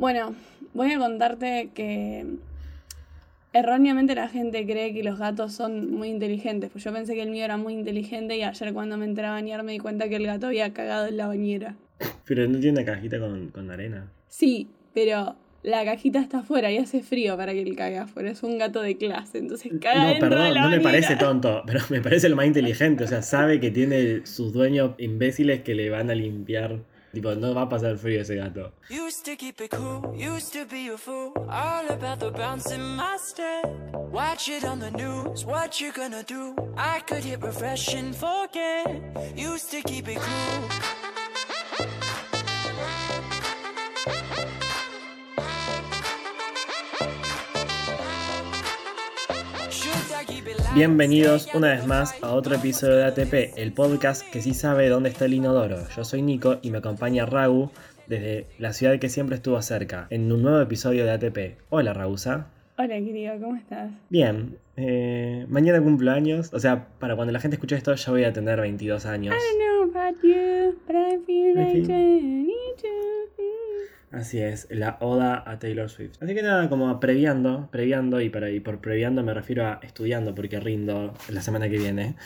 Bueno, voy a contarte que erróneamente la gente cree que los gatos son muy inteligentes. Pues yo pensé que el mío era muy inteligente y ayer cuando me entré a bañar me di cuenta que el gato había cagado en la bañera. Pero no tiene una cajita con, con arena. Sí, pero la cajita está afuera y hace frío para que él cague afuera. Es un gato de clase, entonces caga No, de perdón, la no me parece tonto, pero me parece lo más inteligente. O sea, sabe que tiene sus dueños imbéciles que le van a limpiar. Tipo, no va a pasar. Used to keep it cool, used to be a fool, all about the bouncing step. Watch it on the news, what you gonna do? I could hit refresh and forget. Used to keep it cool. Bienvenidos una vez más a otro episodio de ATP, el podcast que sí sabe dónde está el inodoro. Yo soy Nico y me acompaña Ragu desde la ciudad que siempre estuvo cerca, en un nuevo episodio de ATP. Hola Ragusa. Hola, querido, ¿cómo estás? Bien, eh, mañana cumplo años, o sea, para cuando la gente escuche esto ya voy a tener 22 años. I don't know about you, but I feel like I need to. Así es, la oda a Taylor Swift. Así que nada, como previando, previando, y, para, y por previando me refiero a estudiando porque rindo la semana que viene.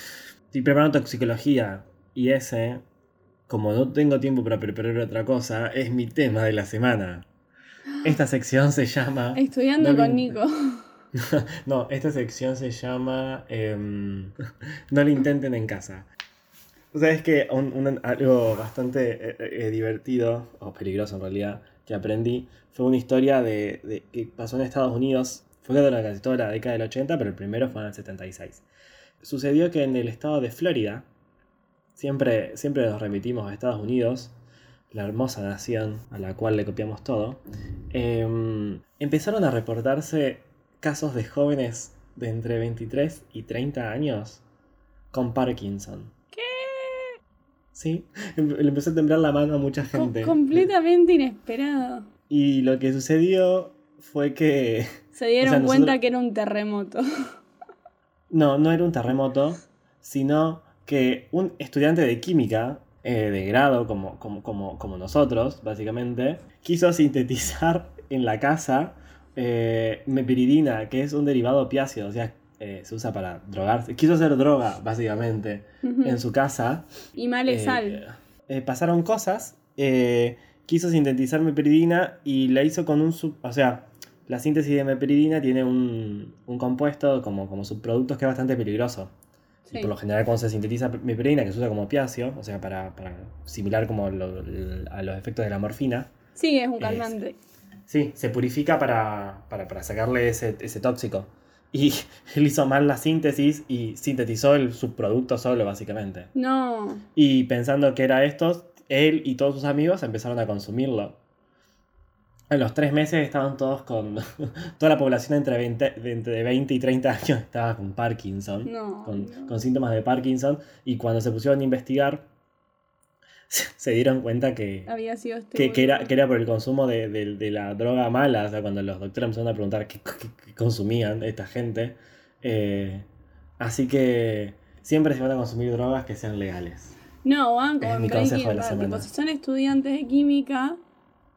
Estoy preparando toxicología y ese, como no tengo tiempo para preparar otra cosa, es mi tema de la semana. Esta sección se llama... Estudiando No con Nico. No, esta sección se llama em, No lo intenten en casa. O sea, es que un- un- algo bastante eh, eh, divertido, o peligroso en realidad, que aprendí, fue una historia de, de- que pasó en Estados Unidos. Fue la, casi toda la década del 80, pero el primero fue en el 76. Sucedió que en el estado de Florida, siempre, siempre nos remitimos a Estados Unidos, la hermosa nación a la cual le copiamos todo, em, empezaron a reportarse casos de jóvenes de entre 23 y 30 años con Parkinson. Sí, em- le empezó a temblar la mano a mucha gente. completamente inesperado. Y lo que sucedió fue que... Se dieron O sea, nosotros- cuenta que era un terremoto. No, no era un terremoto, sino que un estudiante de química, eh, de grado como, como, como, como nosotros, básicamente, quiso sintetizar en la casa eh, mepiridina, que es un derivado opiáceo, o sea, eh, se usa para drogarse. Quiso hacer droga, básicamente, en su casa. Y mal es Eh, sal. eh, pasaron cosas, quiso sintetizar mepiridina y la hizo con un sub... O sea, la síntesis de mepiridina tiene un, un compuesto como, como subproductos que es bastante peligroso. Sí. Y por lo general cuando se sintetiza mepiridina, que se usa como opiáceo, o sea, para, para similar como lo- a los efectos de la morfina, Sí, es un es- calmante. sí, se purifica para, para, para sacarle ese, ese tóxico. Y él hizo mal la síntesis y sintetizó el subproducto solo, básicamente. No. Y pensando que era esto, él y todos sus amigos empezaron a consumirlo. En los tres meses estaban todos con. Toda la población entre 20, de entre 20 y 30 años estaba con Parkinson. No, Con, no. con síntomas de Parkinson. Y cuando se pusieron a investigar, se dieron cuenta que, Había sido este. que, que era, que era por el consumo de, de- de la droga mala. O sea, cuando los doctores empezaron a preguntar qué, qué- qué consumían esta gente. Eh, así que siempre se van a consumir drogas que sean legales. No, van con mi consejo de la semana. Tipo, si son estudiantes de química,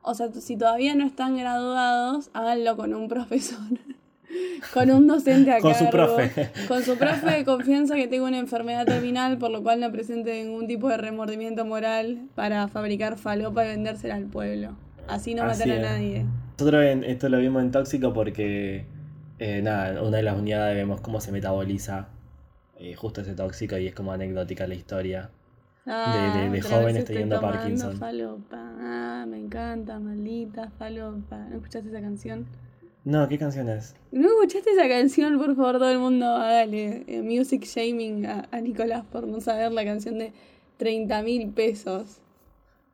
o sea, si todavía no están graduados, háganlo con un profesor. Con un docente a Con su profe. Con su profe de confianza que tenga una enfermedad terminal, por lo cual no presente ningún tipo de remordimiento moral para fabricar falopa y vendérsela al pueblo. Así no Así matar a nadie. Nosotros en- esto lo vimos en Tóxico porque, eh, nada, una de las unidades vemos cómo se metaboliza eh, justo ese tóxico y es como anecdótica la historia. Ah, de- de otra jóvenes teniendo Parkinson. Falopa. Ah, me encanta, maldita falopa. ¿No escuchaste esa canción? No, ¿qué canción es? ¿No escuchaste esa canción? Por favor, todo el mundo hágale eh, music shaming a, a Nicolás por no saber la canción de 30 mil pesos.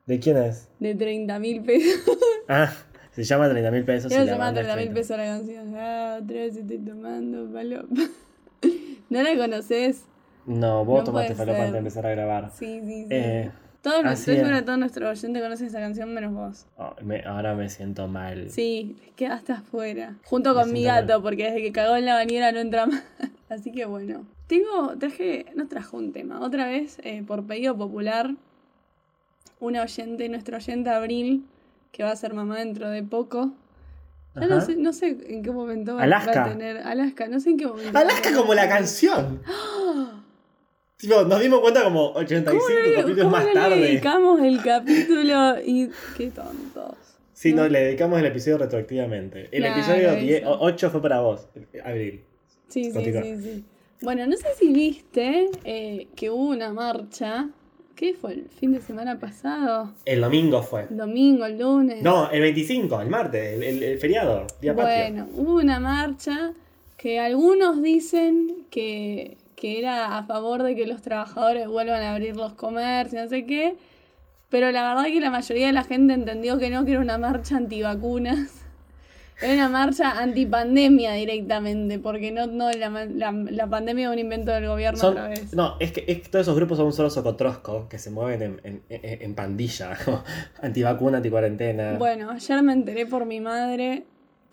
¿De quién es? De 30 mil pesos. Ah, se llama 30 mil pesos. se llama banda es 30 mil 30. pesos la canción. Ah, otra vez estoy tomando falopa. ¿No la conoces? No, vos No tomaste puede falopa antes de empezar a grabar. Sí, sí, sí. Eh, Todo, así estoy es. segura que todo nuestro oyente conoce esa canción menos vos. oh, me- ahora me siento mal. Sí, quedaste afuera. Junto Me con mi gato, porque desde que cagó en la bañera no entra más. Así que bueno. Tengo, traje, no trajo un tema. Otra vez, eh, por pedido popular, una oyente, nuestra oyente Abril, que va a ser mamá dentro de poco. Ya no sé, no sé en qué momento va, a tener. Alaska, no sé en qué momento. Alaska como la canción. Tipo, nos dimos cuenta como 85 ¿Cómo capítulos cómo más no le tarde. dedicamos el capítulo y. Qué tontos. Sí, no, le dedicamos el episodio retroactivamente. El Claro, episodio 10 eso. 8 fue para vos, Abril. Sí, sí, Continúa. sí, sí. Bueno, no sé si viste eh, que hubo una marcha. ¿Qué fue? ¿El fin de semana pasado? El domingo fue. ¿Domingo, el lunes? No, el 25, el martes, el, el- el feriado, día. Bueno, hubo una marcha que algunos dicen que, que era a favor de que los trabajadores vuelvan a abrir los comercios, no sé qué. Pero la verdad que la mayoría de la gente entendió que no, que era una marcha antivacunas. Era una marcha antipandemia directamente, porque no, no la, la, la pandemia es un invento del gobierno Son- otra vez. no, es que, es que todos esos grupos son un solo socotrosco que se mueven en, en, en- en pandilla, como antivacuna, anticuarentena. Bueno, ayer me enteré por mi madre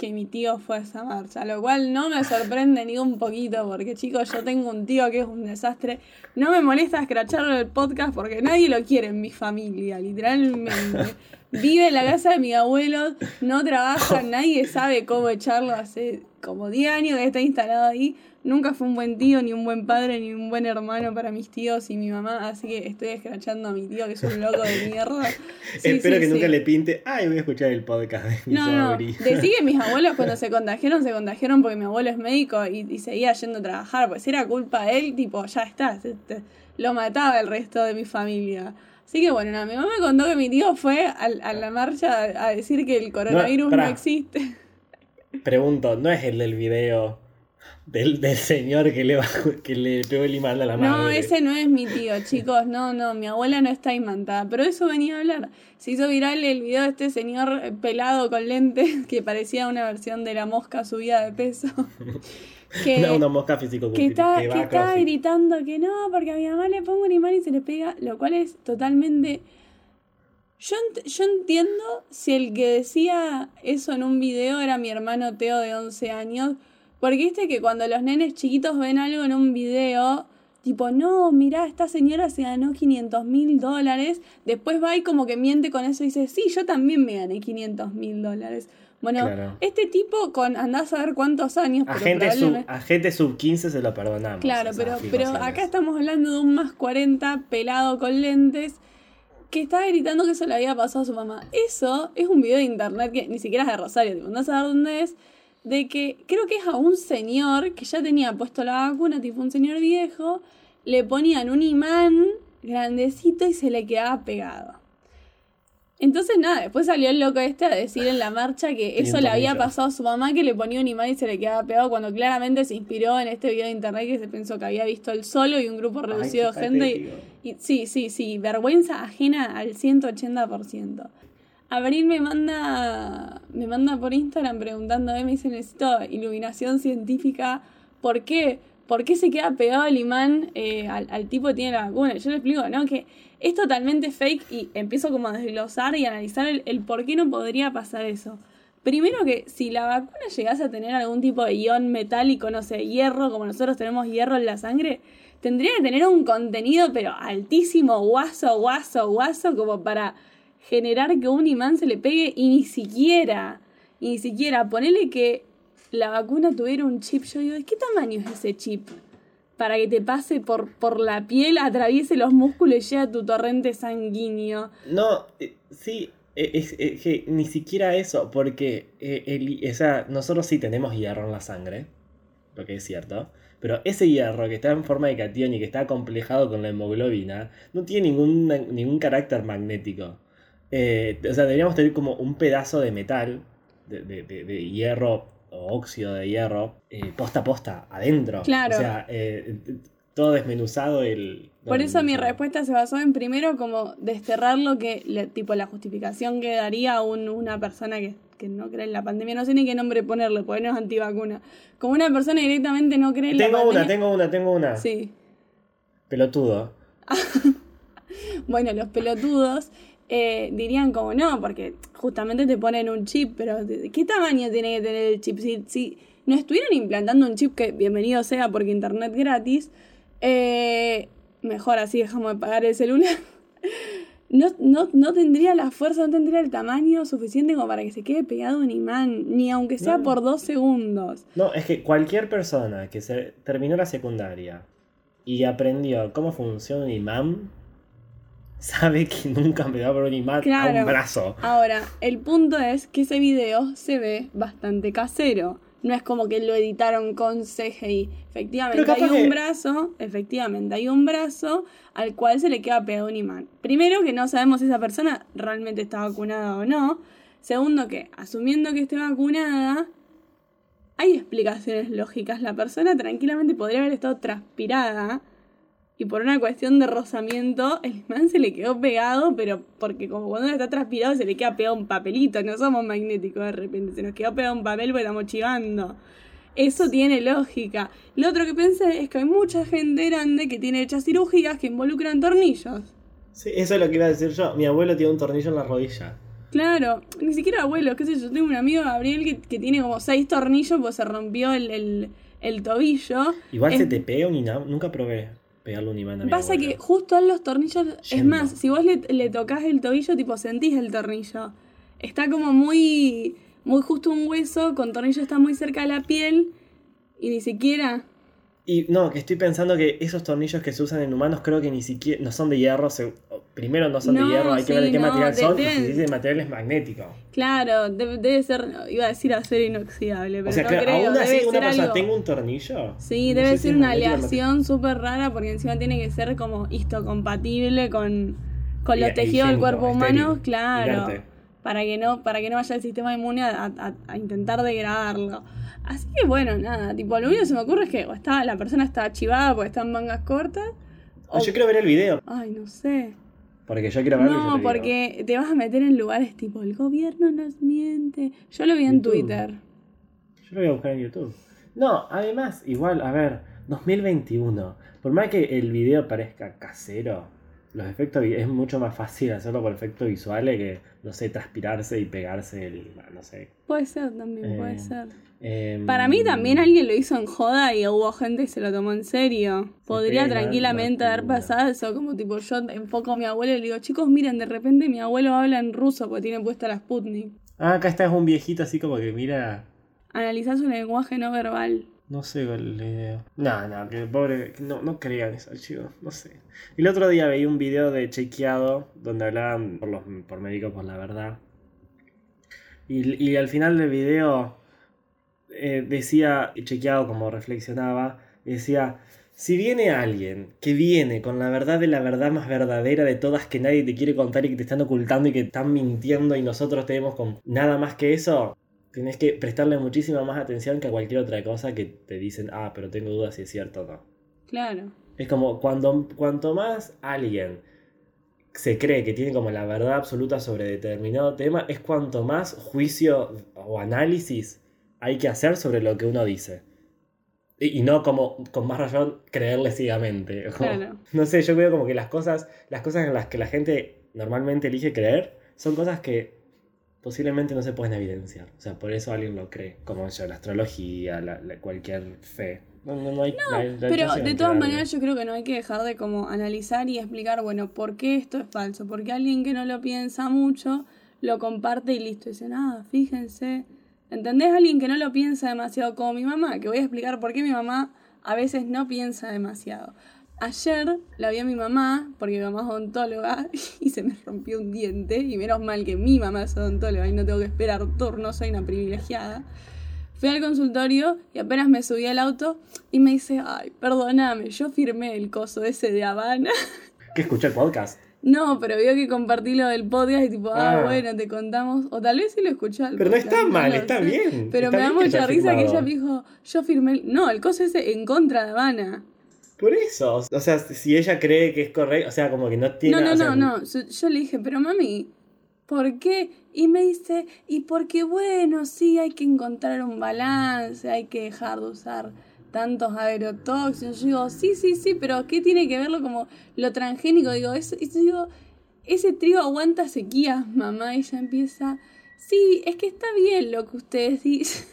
que mi tío fue a esa marcha, lo cual no me sorprende ni un poquito, porque chicos, yo tengo un tío que es un desastre. No me molesta escracharlo el podcast porque nadie lo quiere en mi familia, literalmente. Vive en la casa de mi abuelo, no trabaja, nadie sabe cómo echarlo, hace como 10 años que está instalado ahí. Nunca fue un buen tío, ni un buen padre, ni un buen hermano para mis tíos y mi mamá, así que estoy escrachando a mi tío que es un loco de mierda. Sí, Espero sí, que sí. nunca le pinte, ay, voy a escuchar el podcast de mi No, no, sobrino". decí que mis abuelos cuando se contagiaron, se contagiaron porque mi abuelo es médico y, y seguía yendo a trabajar. Pues si era culpa de él, tipo, ya está, se- te- lo mataba el resto de mi familia. Así que bueno, nada, mi mamá me contó que mi tío fue a, la marcha a, a decir que el coronavirus no, existe. Pregunto, ¿no es el del video del, del señor que le, bajó- que le pegó el imán a la madre? No, ese no es mi tío, chicos. No, no, mi abuela no está imantada. Pero eso venía a hablar. Se hizo viral el video de este señor pelado con lentes que parecía una versión de la mosca subida de peso. que, Una, una mosca físico que está, que a está gritando que no, porque a mi mamá le pongo un imán y se le pega, lo cual es totalmente... Yo, ent- yo entiendo si el que decía eso en un video era mi hermano Teo de 11 años, porque viste que cuando los nenes chiquitos ven algo en un video, tipo, no, mirá, esta señora se ganó 500 mil dólares, después va y como que miente con eso y dice, sí, yo también me gané 500 mil dólares. Bueno, Claro. este tipo con andás a ver cuántos años, A pero gente, sub, a gente sub 15 se lo perdonamos. Claro, pero, pero acá estamos hablando de un más 40 pelado con lentes que estaba gritando que eso le había pasado a su mamá. Eso es un video de internet que ni siquiera es de Rosario, tipo, no sabes dónde es, de que creo que es a un señor que ya tenía puesto la vacuna, tipo un señor viejo, le ponían un imán grandecito y se le quedaba pegado. Entonces nada, después salió el loco este a decir en la marcha que eso 500 le había pasado a su mamá que le ponía un imán y se le quedaba pegado cuando claramente se inspiró en este video de internet que se pensó que había visto él solo y un grupo reducido de gente. Y- sí, sí, sí, vergüenza ajena al 180%. Abril me manda, me manda por Instagram preguntándome, me dice, necesito iluminación científica. ¿Por qué? ¿Por qué se queda pegado el imán eh, al, tipo que tiene la vacuna? Yo le explico, ¿no? Que es totalmente fake y empiezo como a desglosar y analizar el, el por qué no podría pasar eso. Primero que si la vacuna llegase a tener algún tipo de ion metálico, no sé, hierro, como nosotros tenemos hierro en la sangre, tendría que tener un contenido pero altísimo, guaso, guaso, guaso, como para generar que un imán se le pegue y ni siquiera, ni siquiera, ponele que la vacuna tuviera un chip, yo digo, ¿de qué tamaño es ese chip? Para que te pase por, por la piel, atraviese los músculos y llegue a tu torrente sanguíneo. No, eh, sí, eh, ni siquiera eso, porque eh, el- o sea, nosotros sí tenemos hierro en la sangre, lo que es cierto, pero ese hierro que está en forma de cation y que está complejado con la hemoglobina, no tiene ningún, ningún carácter magnético. Eh, o sea, deberíamos tener como un pedazo de metal, de, de- de- de hierro o óxido de hierro, eh, posta a posta, adentro. Claro. O sea, eh, todo desmenuzado el... no, Por eso mi respuesta se basó en primero como desterrar lo que, le- tipo la justificación que daría un- una persona que, que no cree en la pandemia, no sé ni qué nombre ponerle, porque no es antivacuna. Como una persona directamente no cree en la Tengo pandemia. una, tengo una, tengo una. Sí. Pelotudo. Bueno, los pelotudos eh, dirían como no, porque justamente te ponen un chip, pero ¿de de qué tamaño tiene que tener el chip? Si, si no estuvieran implantando un chip, que bienvenido sea porque internet gratis, eh, mejor así dejamos de pagar el celular. no, no, no tendría la fuerza, no tendría el tamaño suficiente como para que se quede pegado un imán, ni aunque sea No. por dos segundos. No, es que cualquier persona que se terminó la secundaria y aprendió cómo funciona un imán, sabe que nunca me va a un imán a Claro. un brazo. Ahora, el punto es que ese video se ve bastante casero. No es como que lo editaron con CGI. Efectivamente, hay un que- brazo, efectivamente, hay un brazo al cual se le queda pegado un imán. Primero, que no sabemos si esa persona realmente está vacunada o no. Segundo, que asumiendo que esté vacunada, hay explicaciones lógicas. La persona tranquilamente podría haber estado transpirada y por una cuestión de rozamiento, el imán se le quedó pegado, pero porque como cuando uno está transpirado se le queda pegado un papelito, no somos magnéticos de repente, se nos quedó pegado un papel porque estamos chivando. Eso tiene lógica. Lo otro que pensé es que hay mucha gente grande que tiene hechas cirugías que involucran tornillos. Sí, eso es lo que iba a decir yo. Mi abuelo tiene un tornillo en la rodilla. Claro, ni siquiera abuelo, qué sé yo, tengo un amigo Gabriel que, que tiene como seis tornillos pues se rompió el, el, el tobillo. Igual Es- se te pega un imán. Nunca probé pegarle un imán a mi Pasa abuelo. que justo en los tornillos, es más, si vos le, le tocas el tobillo, tipo sentís el tornillo. Está como muy, muy justo un hueso, con tornillo está muy cerca de la piel y ni siquiera... Y no, que estoy pensando que esos tornillos que se usan en humanos creo que ni siquiera no son de hierro. se- primero no son No, de hierro, hay que ver de qué no, material son. Y deben- si dicen material es magnético. Claro, debe, debe ser, iba a decir acero inoxidable, pero o sea, no creo, aún así debe una ser algo... tenga un tornillo. Sí, no debe si ser una aleación súper rara porque encima tiene que ser como histocompatible con, con Y- los y tejidos del cuerpo humano, estéril, claro. Para que, no, para que no vaya el sistema inmune a, a- a intentar degradarlo. Así que bueno, nada, tipo, lo único que se me ocurre es que o está, la persona está chivada porque está en mangas cortas. Ah, yo quiero ver el video. Ay, no sé. Porque yo quiero verlo. y yo No, digo. porque te vas a meter en lugares tipo, el gobierno nos miente. Yo lo vi en YouTube. Twitter. Yo lo voy a buscar en YouTube. No, además, igual, a ver, 2021. Por más que el video parezca casero, los efectos es mucho más fácil hacerlo por efectos visuales que, no sé, transpirarse y pegarse el. no sé. Puede ser también, puede Eh, ser. Em, Para mí también alguien lo hizo en joda y hubo gente que se lo tomó en serio. Podría tranquilamente haber pasado eso, como tipo yo enfoco a mi abuelo y le digo, chicos, miren, de repente mi abuelo habla en ruso porque tiene puesta la Sputnik. Ah, acá está es un viejito así como que mira. Analizar su lenguaje no verbal. No sé cuál es el video. No, no, que pobre. que No, no crean eso, chicos. No sé. El otro día veía un video de chequeado donde hablaban por, los, por médicos por la verdad. Y, y al final del video eh, decía, chequeado como reflexionaba, decía. Si viene alguien que viene con la verdad de la verdad más verdadera de todas que nadie te quiere contar y que te están ocultando y que están mintiendo y nosotros tenemos con nada más que eso, Tienes que prestarle muchísima más atención que a cualquier otra cosa que te dicen, ah, pero tengo dudas si es cierto o no. Claro. Es como cuando, cuanto más alguien se cree que tiene como la verdad absoluta sobre determinado tema, es cuanto más juicio o análisis hay que hacer sobre lo que uno dice. Y, y no como con más razón creerle ciegamente. Claro. No sé, yo veo como que las cosas, las cosas en las que la gente normalmente elige creer son cosas que posiblemente no se pueden evidenciar. O sea, por eso alguien lo cree. Como yo, la astrología, la, la- cualquier fe. No, no, no hay, Pero de todas maneras yo creo que no hay que dejar de como analizar y explicar, bueno, por qué esto es falso. Porque alguien que no lo piensa mucho lo comparte y listo. Dice, nada, fíjense. ¿Entendés? Alguien que no lo piensa demasiado como mi mamá, que voy a explicar por qué mi mamá a veces no piensa demasiado. Ayer la vi a mi mamá, porque mi mamá es odontóloga, y se me rompió un diente, y menos mal que mi mamá es odontóloga y no tengo que esperar turno, soy una privilegiada. Fui al consultorio y apenas me subí al auto y me dice, ay, perdóname, yo firmé el coso ese de Habana. ¿Que escuché el podcast? No, pero vio que compartí lo del podcast y tipo, ah, Ah. bueno, te contamos. O tal vez sí lo escuchó al Pero no está mal, está sé. bien. Pero Está me da mucha risa que ella me dijo, yo firmé. el-". No, el coso ese en contra de Habana. Por eso. O sea, si ella cree que es correcto, o sea, como que no tiene. No, no, o sea, no, no. Yo, yo le dije, pero mami, ¿por qué? Y me dice, y porque bueno, sí, hay que encontrar un balance, hay que dejar de usar tantos agrotóxicos. Yo digo, sí, sí, sí, pero ¿qué tiene que verlo como lo transgénico? Digo, eso, eso digo, ese trigo aguanta sequías, mamá. Y ella empieza, sí, es que está bien lo que ustedes dicen.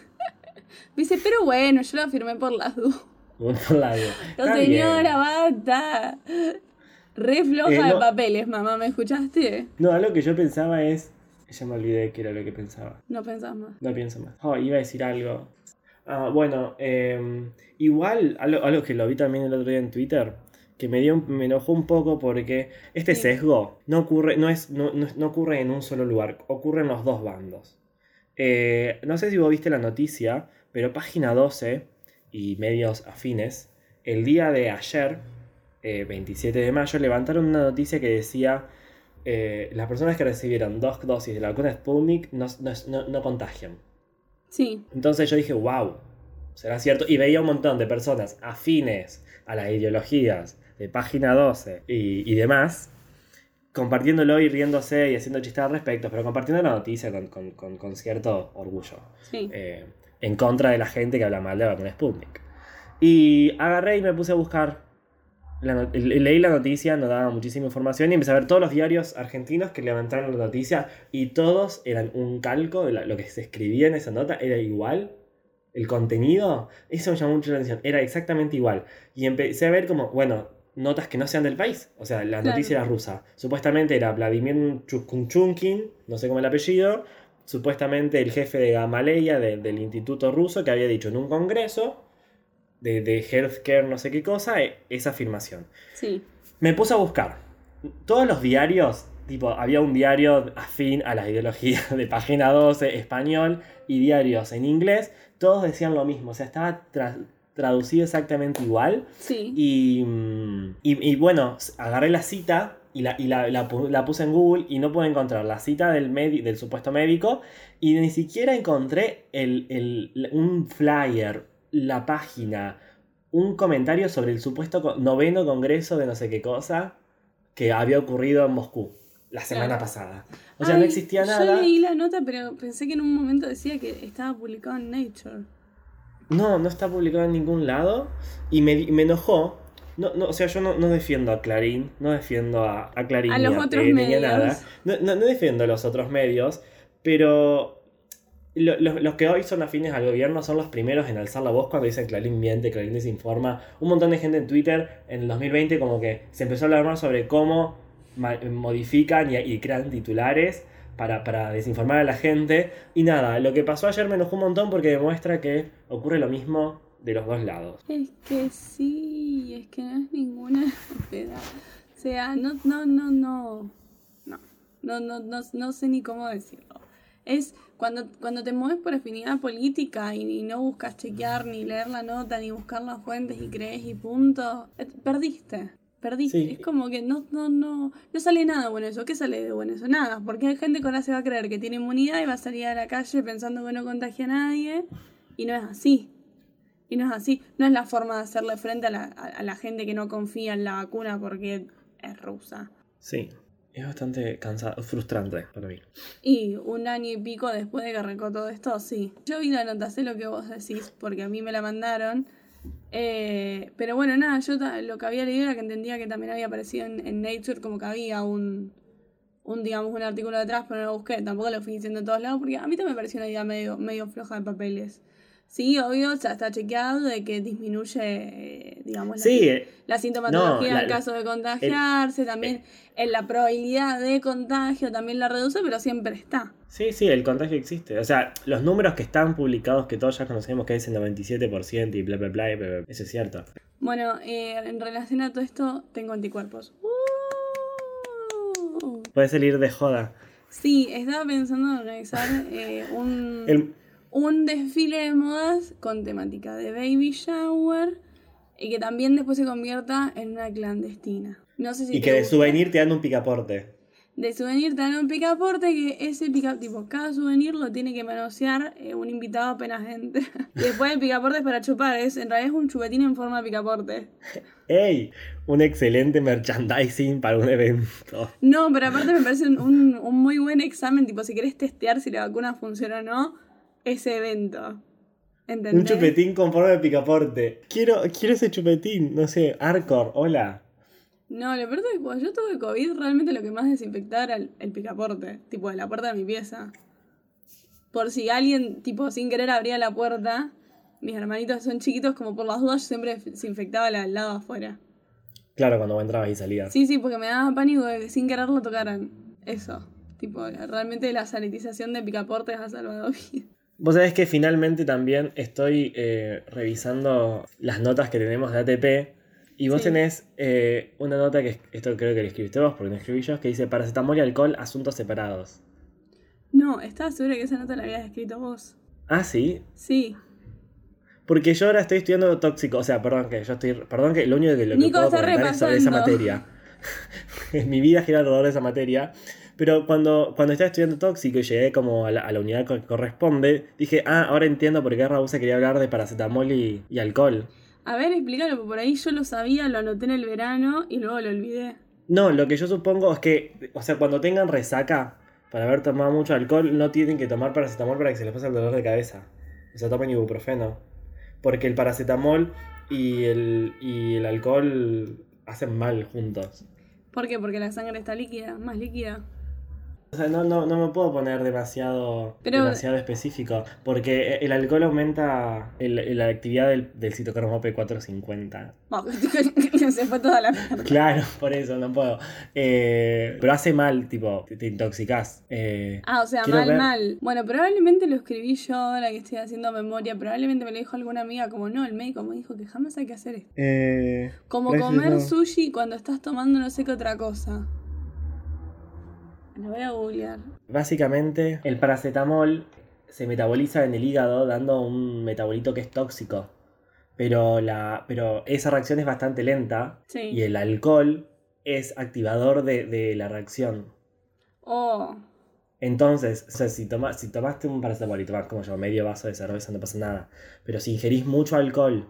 Me dice, pero bueno, yo lo firmé por las dudas. Por la vida. No, Está bien. señora, basta. Re floja Eh, de papeles, mamá, ¿me escuchaste? No, algo que yo pensaba es. Ya me olvidé qué era lo que pensaba. No pensás más. No pienso más. Oh, iba a decir algo. Ah, bueno, em, igual, algo, algo que lo vi también el otro día en Twitter, que me, dio, me enojó un poco porque este Sí. sesgo no ocurre, no, es, no, no- no ocurre en un solo lugar, ocurre en los dos bandos. Eh, no sé si vos viste la noticia, pero página 12 y medios afines, el día de ayer, eh, 27 de mayo, levantaron una noticia que decía eh, las personas que recibieron dos dosis de la vacuna Sputnik no, no, no- no contagian. Sí, Entonces yo dije, wow, será cierto. Y veía un montón de personas afines a las ideologías de página 12 y, y demás, compartiéndolo y riéndose y haciendo chistes al respecto, pero compartiendo la noticia con, con- con- con cierto orgullo. sí. eh, en contra de la gente que habla mal de la vacuna Sputnik. Y agarré y me puse a buscar. la le- leí la noticia, no daba muchísima información y empecé a ver todos los diarios argentinos que levantaron la noticia y todos eran un calco de lo que se escribía en esa nota, era igual. El contenido, eso me llamó mucho la atención, era exactamente igual. Y empecé a ver como, bueno, notas que no sean del país. O sea, la Claro. noticia era rusa. Supuestamente era Vladimir Chukunchunkin, no sé cómo el apellido, supuestamente el jefe de Gamaleya de- del instituto ruso que había dicho en un congreso de, de healthcare no sé qué cosa e- esa afirmación. Sí. Me puse a buscar. Todos los diarios, tipo, había un diario afín a la ideología de página 12, español, y diarios en inglés, todos decían lo mismo, o sea, estaba tra- traducido exactamente igual. Sí. Y, mm, y, y bueno, agarré la cita y, la, y la, la pu- la puse en Google y no pude encontrar la cita del, del supuesto médico y ni siquiera encontré el, el- un flyer, la página, un comentario sobre el supuesto noveno congreso de no sé qué cosa que había ocurrido en Moscú la semana Claro. pasada. O sea, no existía Yo nada. leí la nota, pero pensé que en un momento decía que estaba publicado en Nature. No, no está publicado en ningún lado. Y me, me enojó. No, no, o sea, yo no, no defiendo a Clarín, no defiendo a, a Clarín A ni los a otros medios. nada. No, no, no defiendo a los otros medios, pero lo- lo- los que hoy son afines al gobierno son los primeros en alzar la voz cuando dicen Clarín miente, Clarín desinforma. Un montón de gente en Twitter en el 2020 como que se empezó a hablar más sobre cómo modifican y, y crean titulares para, para desinformar a la gente. Y nada, lo que pasó ayer me enojó un montón porque demuestra que ocurre lo mismo de los dos lados. Es que sí, es que no es ninguna novedad. O sea, no, no, no, no. No, no, no, no, no sé ni cómo decirlo. Es cuando, cuando te mueves por afinidad política y, y no buscas chequear, ni leer la nota, ni buscar las fuentes y crees y punto, eh, perdiste. Perdiste. Sí. Es como que no, no, no, no sale nada bueno eso. ¿Qué sale de bueno eso? Nada. Porque hay gente que ahora se va a creer que tiene inmunidad y va a salir a la calle pensando que no contagia a nadie. Y no es así. Y no es así. No es la forma de hacerle frente a la, a, la gente que no confía en la vacuna porque es rusa. Sí, es bastante cansado, frustrante para mí. Y un año y pico después de que arrancó todo esto, sí. Yo vi la nota, sé lo que vos decís, porque a mí me la mandaron. Eh, pero bueno, nada, yo lo que había leído era que entendía que también había aparecido en, en Nature como que había un, un, digamos, un artículo detrás, pero no lo busqué. Tampoco lo fui diciendo en todos lados, porque a mí también me pareció una idea medio, medio floja de papeles. Sí, obvio, ya está chequeado de que disminuye, eh, digamos, la, eh, la sintomatología no, en caso de contagiarse, también en la probabilidad de contagio también la reduce, pero siempre está. sí, sí, el contagio existe. O sea, los números que están publicados, que todos ya conocemos que es el 97% y bla, bla, bla, bla, bla, eso es cierto. Bueno, eh, en relación a todo esto, tengo anticuerpos. Uh. Puede salir de joda. Sí, estaba pensando en organizar eh, un, El- un desfile de modas con temática de baby shower y que también después se convierta en una clandestina. No sé si y que de gusta. souvenir te dan un picaporte. De souvenir te dan un picaporte que ese pica, tipo, cada souvenir lo tiene que manosear eh, un invitado apenas entre. Y después el picaporte es para chupar, es, en realidad es un chupetín en forma de picaporte. ¡Ey! Un excelente merchandising para un evento. No, pero aparte me parece un, un- un muy buen examen, tipo, si querés testear si la vacuna funciona o no, ese evento. ¿Entendés? Un chupetín con forma de picaporte. Quiero, quiero ese chupetín. No sé, Arcor, hola. No, lo peor es que cuando yo tuve COVID, realmente lo que más desinfectaba era el, el picaporte, tipo, de la puerta de mi pieza. Por si alguien, tipo, sin querer abría la puerta, mis hermanitos son chiquitos, como por las dudas, yo siempre desinfectaba la al lado afuera. Claro, cuando entrabas y salías. Sí, sí, porque me daba pánico de que sin querer lo tocaran. Eso. Tipo, realmente la sanitización de picaportes ha salvado vidas. Vos sabés que finalmente también estoy eh, revisando las notas que tenemos de ATP. Y vos Sí. tenés eh, una nota que esto creo que la escribiste vos, porque no escribí yo, que dice paracetamol y alcohol, asuntos separados. No, estaba segura que esa nota la habías escrito vos. Ah, sí. Sí. Porque yo ahora estoy estudiando tóxico, o sea, perdón que yo estoy, perdón que lo único que lo que Nico puedo comentar es sobre esa materia. Mi vida gira alrededor de esa materia. Pero cuando, cuando estaba estudiando tóxico y llegué como a la, a la unidad que corresponde, dije, ah, ahora entiendo por qué Raúl se quería hablar de paracetamol y, y alcohol. A ver, explícalo, porque por ahí yo lo sabía, lo anoté en el verano y luego lo olvidé. No, lo que yo supongo es que, o sea, cuando tengan resaca, para haber tomado mucho alcohol, no tienen que tomar paracetamol para que se les pase el dolor de cabeza. O sea, tomen ibuprofeno. Porque el paracetamol y el, y el alcohol hacen mal juntos. ¿Por qué? Porque la sangre está líquida, más líquida. O sea, no, no, no me puedo poner demasiado, Pero- demasiado específico. Porque el alcohol aumenta el- la actividad del, del citocromo P450. Bueno, se fue toda la mierda. Claro, por eso no puedo. Eh, pero hace mal, tipo, te, te intoxicás. Eh, Ah, o sea, mal, ver- mal. Bueno, probablemente lo escribí yo ahora que estoy haciendo memoria. Probablemente me lo dijo alguna amiga, como no, el médico me dijo que jamás hay que hacer esto. eh, Como Gracias, comer no. sushi cuando estás tomando no sé qué otra cosa. Lo voy a googlear. Básicamente, el paracetamol se metaboliza en el hígado dando un metabolito que es tóxico. Pero, la, pero esa reacción es bastante lenta Sí. y el alcohol es activador de, de la reacción. Oh, Entonces, o sea, si, toma- si tomaste un paracetamol y tomas como yo medio vaso de cerveza no pasa nada. Pero si ingerís mucho alcohol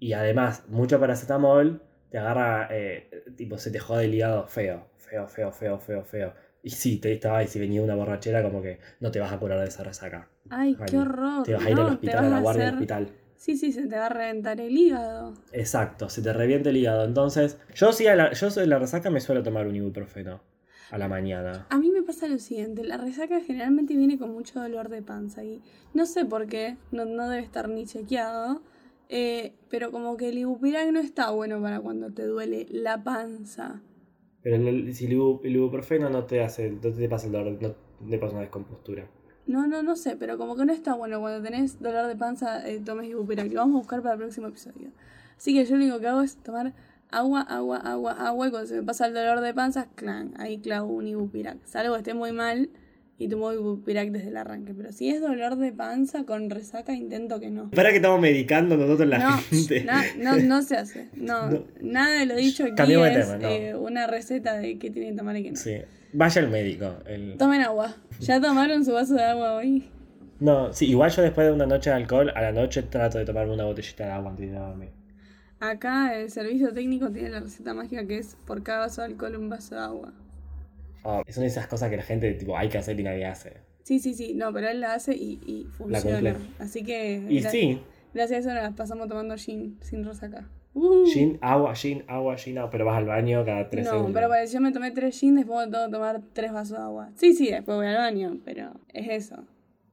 y además mucho paracetamol, te agarra, eh, tipo, se te jode el hígado feo, feo, feo, feo, feo, feo. Y sí, te estaba y si venía una borrachera como que no te vas a curar de esa resaca. ay, qué horror. Te vas a ir no, al hospital, a la guardia del hacer- hospital. Sí, sí, se te va a reventar el hígado. Exacto, se te revienta el hígado. Entonces, yo sí, a la, yo soy de la resaca me suelo tomar un ibuprofeno a la mañana. A mí me pasa lo siguiente, la resaca generalmente viene con mucho dolor de panza y no sé por qué, no, no debe estar ni chequeado, eh, pero como que el ibupirac no está bueno para cuando te duele la panza. Pero el, si el, ibu- el ibuprofeno no te hace, no te pasa el dolor, no te pasa una descompostura. No, no, no sé, pero como que no está bueno cuando tenés dolor de panza, eh, tomes ibupirac. Lo vamos a buscar para el próximo episodio. Así que yo lo único que hago es tomar agua, agua, agua, agua y cuando se me pasa el dolor de panza, clan, ahí clavo un ibupirac. Salvo que esté muy mal y tomo ibupirac desde el arranque. Pero si es dolor de panza con resaca, intento que no. Para que estamos medicando nosotros la No, gente. no, no, no se hace. No, No. nada de lo dicho aquí es tema, no. eh, una receta de qué tienen que tomar y qué no. Sí. Vaya al médico. el- Tomen agua. ¿Ya tomaron su vaso de agua hoy? No, sí, igual yo después de una noche de alcohol, a la noche trato de tomarme una botellita de agua antes de dormir. Acá el servicio técnico tiene la receta mágica que es por cada vaso de alcohol un vaso de agua. Oh, son esas cosas que la gente tipo hay que hacer y nadie hace. Sí, sí, sí, no, pero él la hace y, funciona. Así que Y sí, gracias a eso nos pasamos tomando gin sin resaca. Uh. gin, agua, gin, agua, gin, agua, pero vas al baño cada tres no, segundos. pero para yo me tomé tres gin, después me tengo que tomar tres vasos de agua. Sí, sí, después voy al baño, pero es eso.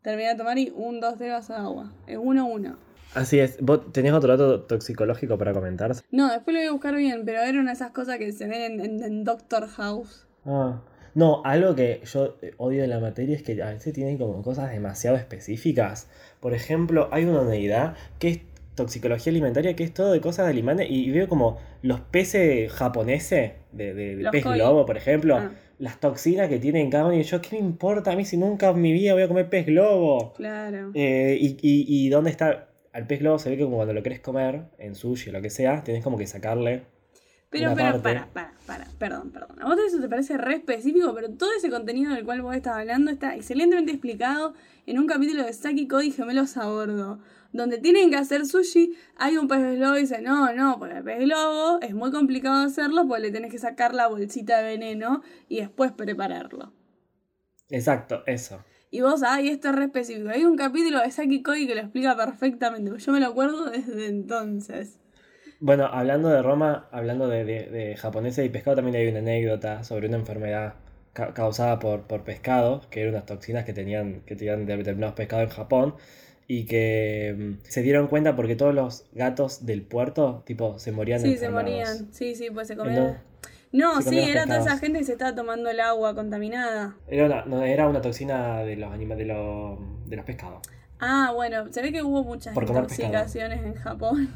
Terminé de tomar y un, dos, tres vasos de agua. Es uno, uno. Así es. ¿Vos tenés otro dato toxicológico para comentar? No, después lo voy a buscar bien, pero era una de esas cosas que se ven en, en- en Doctor House. Ah. No, algo que yo eh, odio de la materia es que a veces tienen como cosas demasiado específicas. Por ejemplo, hay una unidad que es toxicología alimentaria, que es todo de cosas de alimentos, y veo como los peces japoneses, de, de, de Los pez koi. globo, por ejemplo, Ah. las toxinas que tienen cada uno, y yo, ¿qué me importa a mí si nunca en mi vida voy a comer pez globo? Claro. Eh, y, y, y dónde está? Al pez globo se ve que como cuando lo querés comer, en sushi o lo que sea, tenés como que sacarle. Pero, pero, para, para, para, perdón, perdón. A vos eso te parece re específico, pero todo ese contenido del cual vos estás hablando está excelentemente explicado en un capítulo de Saki Cody Gemelos a Bordo. Donde tienen que hacer sushi, hay un pez globo y dice, no, no, porque el pez globo es muy complicado hacerlo porque le tenés que sacar la bolsita de veneno y después prepararlo. Exacto, eso. Y vos, ay, esto es re específico. Hay un capítulo de Saki Cody que lo explica perfectamente. Yo me lo acuerdo desde entonces. Bueno, hablando de Roma, hablando de, de, de japoneses y pescado, también hay una anécdota sobre una enfermedad ca- causada por, por pescado, que eran unas toxinas que tenían, que tenían de- determinados pescados en Japón. y que mm, se dieron cuenta porque todos los gatos del puerto, tipo, se morían Sí, se morían. Sí, sí, pues se comían. No, se sí, comían era toda esa gente que se estaba tomando el agua contaminada. Era una, no, era una toxina de los de, los de los pescados. Ah, bueno, se ve que hubo muchas intoxicaciones en Japón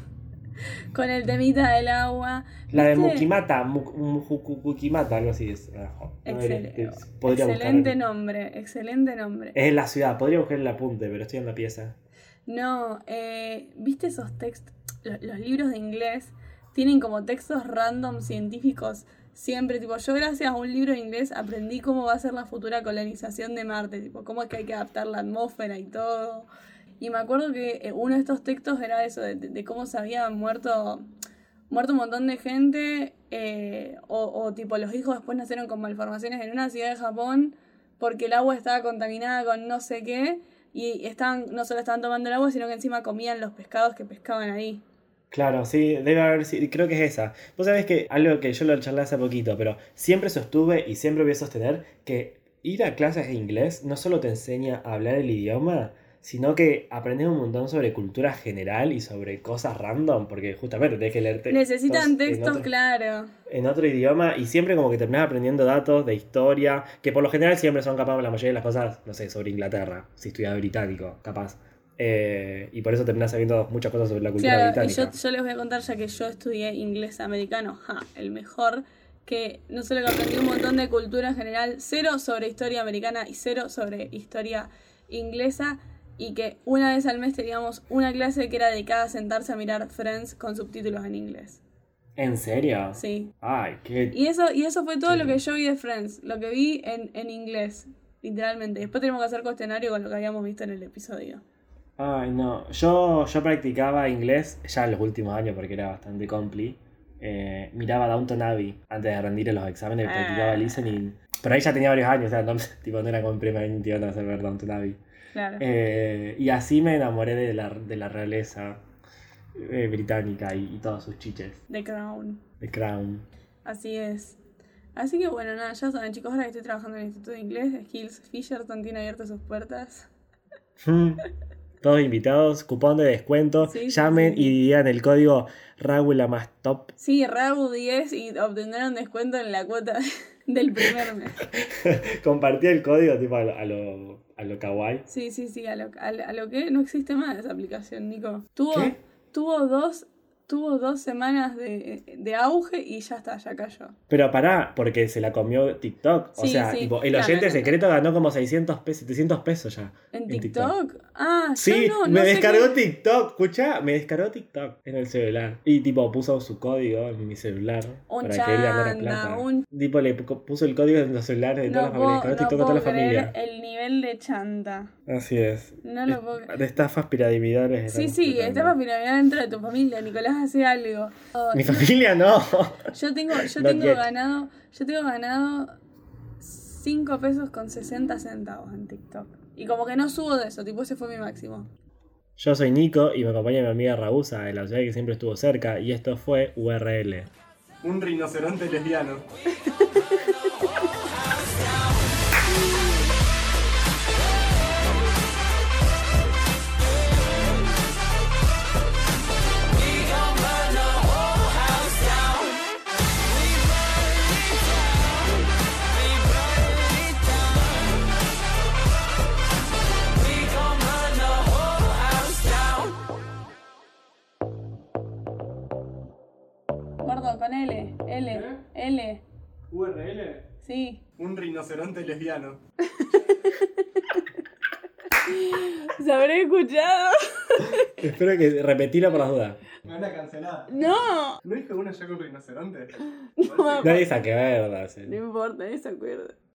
con el temita del agua. La de ¿Viste? Mukimata, Mu- Mukimata, algo así es. No, Excel- podría excelente buscar. nombre, excelente nombre. Es en la ciudad, podría buscar el apunte, pero estoy en la pieza. No, eh, ¿viste esos textos? Los, los libros de inglés tienen como textos random científicos siempre, tipo, yo gracias a un libro de inglés aprendí cómo va a ser la futura colonización de Marte, tipo, cómo es que hay que adaptar la atmósfera y todo. Y me acuerdo que eh, uno de estos textos era eso, de, de- cómo se había muerto, muerto un montón de gente, eh, o, o tipo, los hijos después nacieron con malformaciones en una ciudad de Japón porque el agua estaba contaminada con no sé qué, y estaban, no solo estaban tomando el agua, sino que encima comían los pescados que pescaban ahí. Claro, sí, debe haber, sí, creo que es esa. Vos sabés que algo que yo lo charlé hace poquito, pero siempre sostuve y siempre voy a sostener que ir a clases de inglés no solo te enseña a hablar el idioma, sino que aprendes un montón sobre cultura general y sobre cosas random, porque justamente tenés que leerte Necesitan textos, otro- claro. en otro idioma y siempre como que terminás aprendiendo datos de historia, que por lo general siempre son capaz la mayoría de las cosas, no sé, sobre Inglaterra, si estudias británico, capaz. Eh, y por eso terminás sabiendo muchas cosas sobre la cultura Claro, y británica. yo, yo les voy a contar, ya que yo estudié inglés americano, ja, el mejor, que no solo que aprendí un montón de cultura en general, cero sobre historia americana y cero sobre historia inglesa, y que una vez al mes teníamos una clase que era dedicada a sentarse a mirar Friends con subtítulos en inglés. ¿En serio? Sí. Ay, qué... Y eso, y eso fue todo Sí. lo que yo vi de Friends, lo que vi en, en inglés, literalmente. Después tenemos que hacer cuestionario con lo que habíamos visto en el episodio. Ay, no. Yo, yo practicaba inglés ya en los últimos años porque era bastante compli. Eh, miraba Downton Abbey antes de rendir en los exámenes, Ah. practicaba listening. Pero ahí ya tenía varios años, o sea, no, tipo, no era como primer a hacer ver Downton Abbey. Claro. Eh, y así me enamoré de la, de la realeza eh, británica y, y todos sus chiches. The Crown. The Crown. Así es. Así que bueno, nada, ya saben chicos, ahora que estoy trabajando en el Instituto de Inglés, Skills Fisherton tiene abiertas sus puertas. Todos invitados, cupón de descuento. Sí, Llamen sí. y digan el código Raúl más top. Sí, RAU 10 y obtendrán descuento en la cuota del primer mes. Compartí el código tipo a lo, a lo, a lo kawaii. Sí, sí, sí, a lo, a, a lo que no existe más esa aplicación, Nico. Tuvo, ¿Qué? tuvo dos, tuvo dos semanas de, de auge y ya está, ya cayó. Pero pará, porque se la comió TikTok. O Sí, sea, sí, tipo, el claro, oyente no, no. secreto ganó como 600 pesos, 700 pesos ya. ¿En En TikTok? Ah, Sí, no, no me sé descargó qué- TikTok, escucha, me descargó TikTok en el celular. Y tipo puso su código en mi celular Un para que él ganara chanda, plata. un- Tipo le pu- puso el código en los celulares de toda No la familia, puedo, descargó no TikTok a toda la familia. el nivel de chanta. Así es. No lo puedo creer. De estafas piramidales. Sí, sí, tratando. estaba piramidal dentro de tu familia. Nicolás hace algo. Oh, Mi familia no. Yo tengo, yo Not tengo yet. ganado, yo tengo ganado 5 pesos con 60 centavos en TikTok. Y como que no subo de eso, tipo ese fue mi máximo. Yo soy Nico y me acompaña mi amiga Rabusa de la ciudad que siempre estuvo cerca y esto fue URL. Un rinoceronte lesbiano. Con L, L, L, URL. sí. Un rinoceronte lesbiano. ¿Se habré escuchado? Espero que repetirlo por las dudas. Me van a cancelar. No, ¿No dije uno ya con rinoceronte? no, Nadie que verdad. sí. no importa, no se acuerda.